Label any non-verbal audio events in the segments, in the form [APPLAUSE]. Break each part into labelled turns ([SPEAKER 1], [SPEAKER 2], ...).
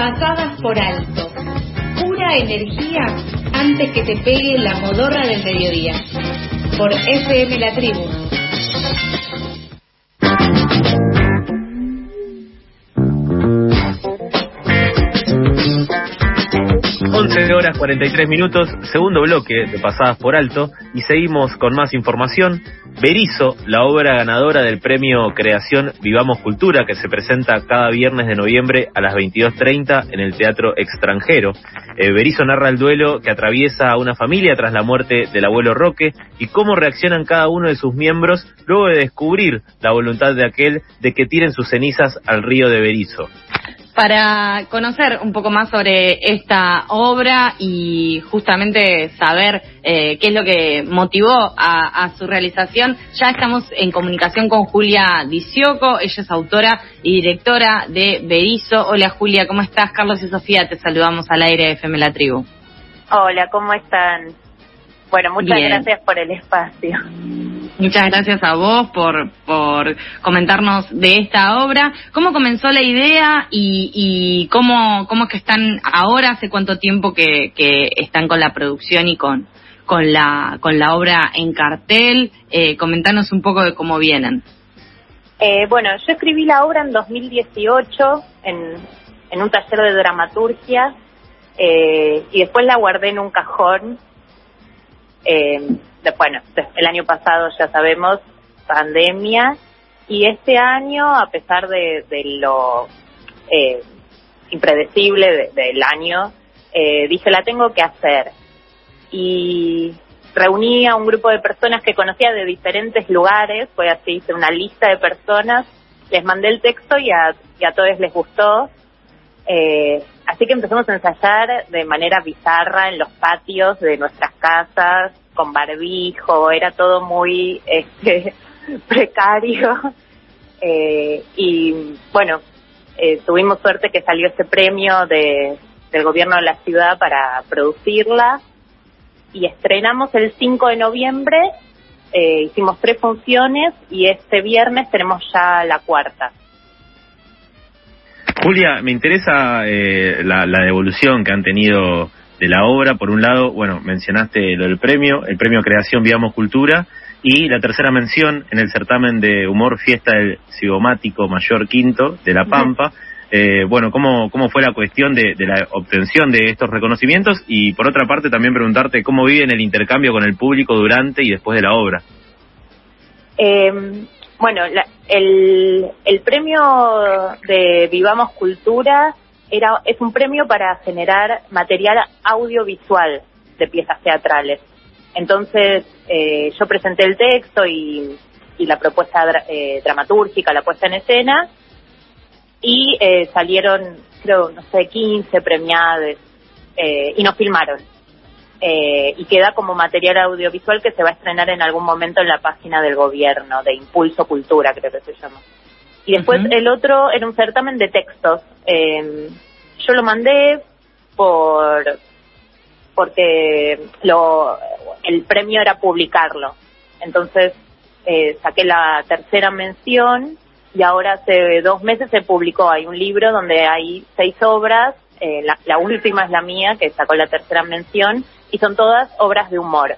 [SPEAKER 1] pasadas por alto. Pura energía antes que te pegue la modorra del mediodía. Por FM La Tribu
[SPEAKER 2] 11 horas 43 minutos, segundo bloque de Pasadas por Alto y seguimos con más información. Berizo, la obra ganadora del premio Creación Vivamos Cultura que se presenta cada viernes de noviembre a las 22.30 en el Teatro Extranjero. Eh, Berizo narra el duelo que atraviesa a una familia tras la muerte del abuelo Roque y cómo reaccionan cada uno de sus miembros luego de descubrir la voluntad de aquel de que tiren sus cenizas al río de Berizo
[SPEAKER 3] para conocer un poco más sobre esta obra y justamente saber eh, qué es lo que motivó a, su realización, ya estamos en comunicación con Julia Dicioco, ella es autora y directora de Berizo. Hola Julia, ¿cómo estás? Carlos y Sofía, te saludamos al aire de FM La Tribu.
[SPEAKER 4] Hola, ¿cómo están? Bueno, muchas gracias por el espacio.
[SPEAKER 3] Muchas gracias a vos por, por comentarnos de esta obra. ¿Cómo comenzó la idea y, y cómo, cómo es que están ahora? ¿Hace cuánto tiempo que, que están con la producción y con, con, la, con la obra en cartel? Eh, comentanos un poco de cómo vienen.
[SPEAKER 4] Eh, bueno, yo escribí la obra en 2018 en, en un taller de dramaturgia eh, y después la guardé en un cajón. Eh, bueno, el año pasado ya sabemos, pandemia, y este año, a pesar de, lo eh, impredecible del año, eh, dije, la tengo que hacer. Y reuní a un grupo de personas que conocía de diferentes lugares, fue así, hice una lista de personas, les mandé el texto y a, y a todos les gustó. Eh, así que empezamos a ensayar de manera bizarra en los patios de nuestras casas, con barbijo, era todo muy este, [LAUGHS] precario. Eh, y bueno, eh, tuvimos suerte que salió ese premio de, del gobierno de la ciudad para producirla y estrenamos el 5 de noviembre, eh, hicimos tres funciones y este viernes tenemos ya la cuarta.
[SPEAKER 2] Julia, me interesa la, la devolución que han tenido de la obra. Por un lado, bueno, mencionaste lo del premio, el premio Creación Viamos Cultura, y la tercera mención en el certamen de humor Fiesta del Cigomático Mayor Quinto de La Pampa. Eh, bueno, ¿cómo, ¿cómo fue la cuestión de, la obtención de estos reconocimientos? Y por otra parte, también preguntarte cómo viven el intercambio con el público durante y después de la obra.
[SPEAKER 4] Eh, bueno, el, el premio de Vivamos Cultura era, es un premio para generar material audiovisual de piezas teatrales. Entonces, eh, yo presenté el texto y, y la propuesta eh, dramatúrgica, la puesta en escena, y eh, salieron, creo, no sé, 15 premiados y nos filmaron. Y queda como material audiovisual que se va a estrenar en algún momento en la página del gobierno, de Impulso Cultura, creo que se llama. Y después el otro era un certamen de textos. Eh, yo lo mandé por porque lo el premio era publicarlo. Entonces eh, saqué la tercera mención y ahora hace dos meses se publicó. Hay un libro donde hay seis obras. Eh, la, última es la mía, que sacó la tercera mención, y son todas obras de humor.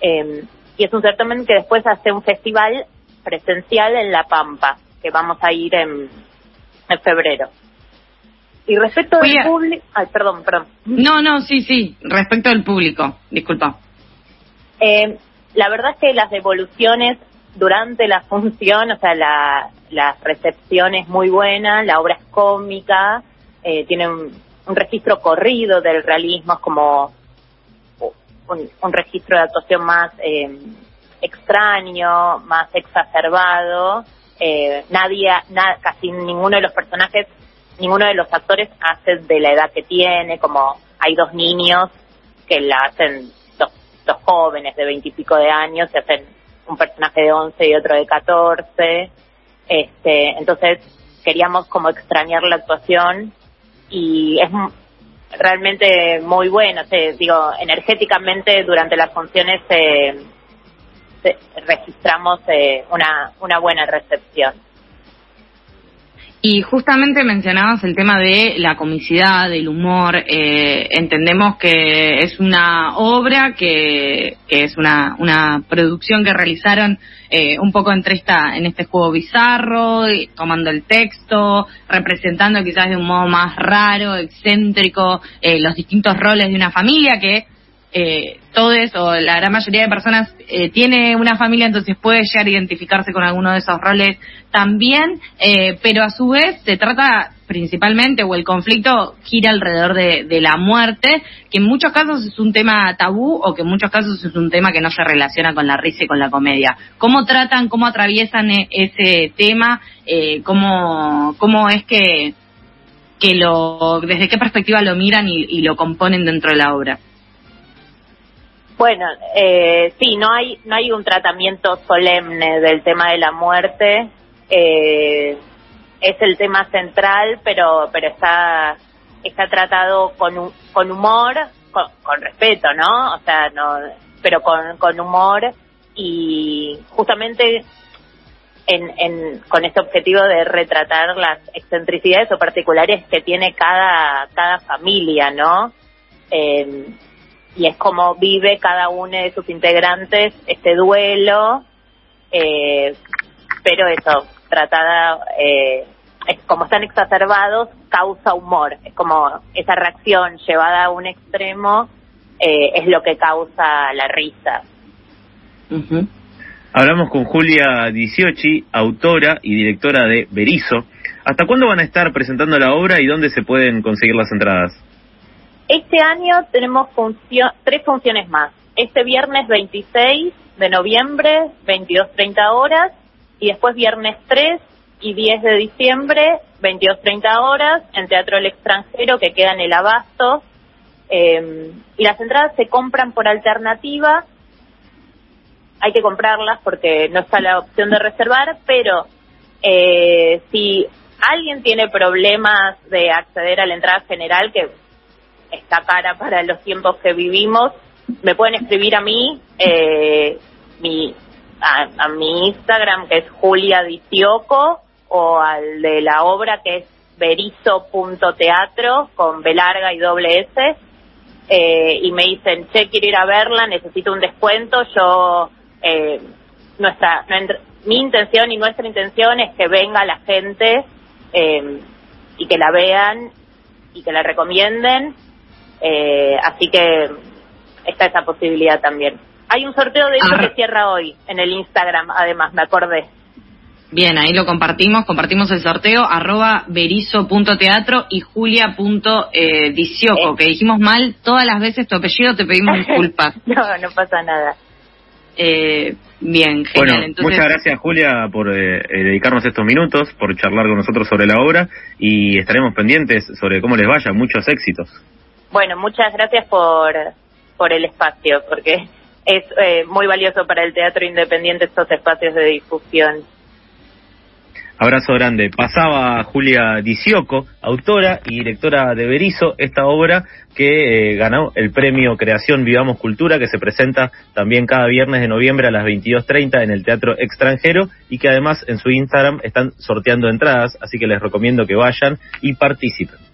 [SPEAKER 4] Em, y es un certamen que después hace un festival presencial en La Pampa, que vamos a ir en, en febrero. Y respecto al público... Ay, perdón, perdón.
[SPEAKER 3] No, no, sí, sí, respecto al público, disculpa.
[SPEAKER 4] Eh, la verdad es que las devoluciones durante la [LAUGHS] función, o sea, la, la recepción es muy buena, la obra es cómica, eh, tiene un, registro corrido del realismo, es como un, registro de actuación más eh, extraño, más exacerbado. Eh, nadie, casi ninguno de los personajes ninguno de los actores hace de la edad que tiene, como hay dos niños que la hacen dos, dos jóvenes de veintipico de años, se hacen un personaje de once y otro de catorce, este, entonces queríamos como extrañar la actuación y es realmente muy bueno, digo, energéticamente durante las funciones eh, registramos eh, una, una buena recepción.
[SPEAKER 3] Y justamente mencionabas el tema de la comicidad, del humor. Eh, entendemos que es una obra que, que es una, una producción que realizaron eh, un poco entre esta, en este juego bizarro, tomando el texto, representando quizás de un modo más raro, excéntrico, eh, los distintos roles de una familia que eh, todos o la gran mayoría de personas eh, tiene una familia, entonces puede llegar a identificarse con alguno de esos roles también, eh, pero a su vez se trata principalmente, o el conflicto gira alrededor de, la muerte, que en muchos casos es un tema tabú o que en muchos casos es un tema que no se relaciona con la risa y con la comedia. ¿Cómo tratan, cómo atraviesan e, ese tema? Eh, ¿cómo, ¿Cómo es que, que lo, desde qué perspectiva lo miran y lo componen dentro de la obra?
[SPEAKER 4] Bueno, eh, sí, no hay no hay un tratamiento solemne del tema de la muerte. Eh, es el tema central, pero pero está está tratado con con humor, con, con respeto, ¿no? O sea, no, pero con con humor y justamente en, en, con este objetivo de retratar las excentricidades o particulares que tiene cada cada familia, ¿no? Eh, y es como vive cada uno de sus integrantes este duelo, eh, pero eso, tratada, eh, es como están exacerbados, causa humor, es como esa reacción llevada a un extremo eh, es lo que causa la risa.
[SPEAKER 2] Hablamos con Julia Diciochi, autora y directora de Berizo. ¿Hasta cuándo van a estar presentando la obra y dónde se pueden conseguir las entradas?
[SPEAKER 4] Este año tenemos función, tres funciones más. Este viernes 26 de noviembre, 22.30 horas, y después viernes 3 y 10 de diciembre, 22.30 horas, en Teatro del Extranjero, que queda en el Abasto. Eh, y las entradas se compran por alternativa. Hay que comprarlas porque no está la opción de reservar, pero eh, si alguien tiene problemas de acceder a la entrada general, que está cara para los tiempos que vivimos, me pueden escribir a mí, eh, mi, a, mi Instagram que es Julia Dicioco o al de la obra que es berizo.teatro con B larga y doble S. Eh, y me dicen, che, quiero ir a verla, necesito un descuento, yo, eh, nuestra, mi intención y nuestra intención es que venga la gente eh, y que la vean y que la recomienden eh, así que está esa posibilidad también. Hay un sorteo de hecho que cierra hoy en el Instagram, además, me acordé.
[SPEAKER 3] Bien, ahí lo compartimos, compartimos el sorteo, arroba berizo.teatro y julia.dicioco, eh, que dijimos mal todas las veces tu apellido, te pedimos [LAUGHS] disculpas.
[SPEAKER 4] no, no pasa nada.
[SPEAKER 3] Eh, bien, genial.
[SPEAKER 2] Bueno, muchas gracias Julia por eh, eh, dedicarnos estos minutos, por charlar con nosotros sobre la obra y estaremos pendientes sobre cómo les vaya. Muchos éxitos.
[SPEAKER 4] Bueno, muchas gracias por, por el espacio, porque es eh, muy valioso para el teatro independiente estos espacios de difusión.
[SPEAKER 2] Abrazo grande. Pasaba Julia Dicioco, autora y directora de Berizo, esta obra que eh, ganó el premio Creación Vivamos Cultura, que se presenta también cada viernes de noviembre a las 22.30 en el Teatro Extranjero y que además en su Instagram están sorteando entradas, así que les recomiendo que vayan y participen.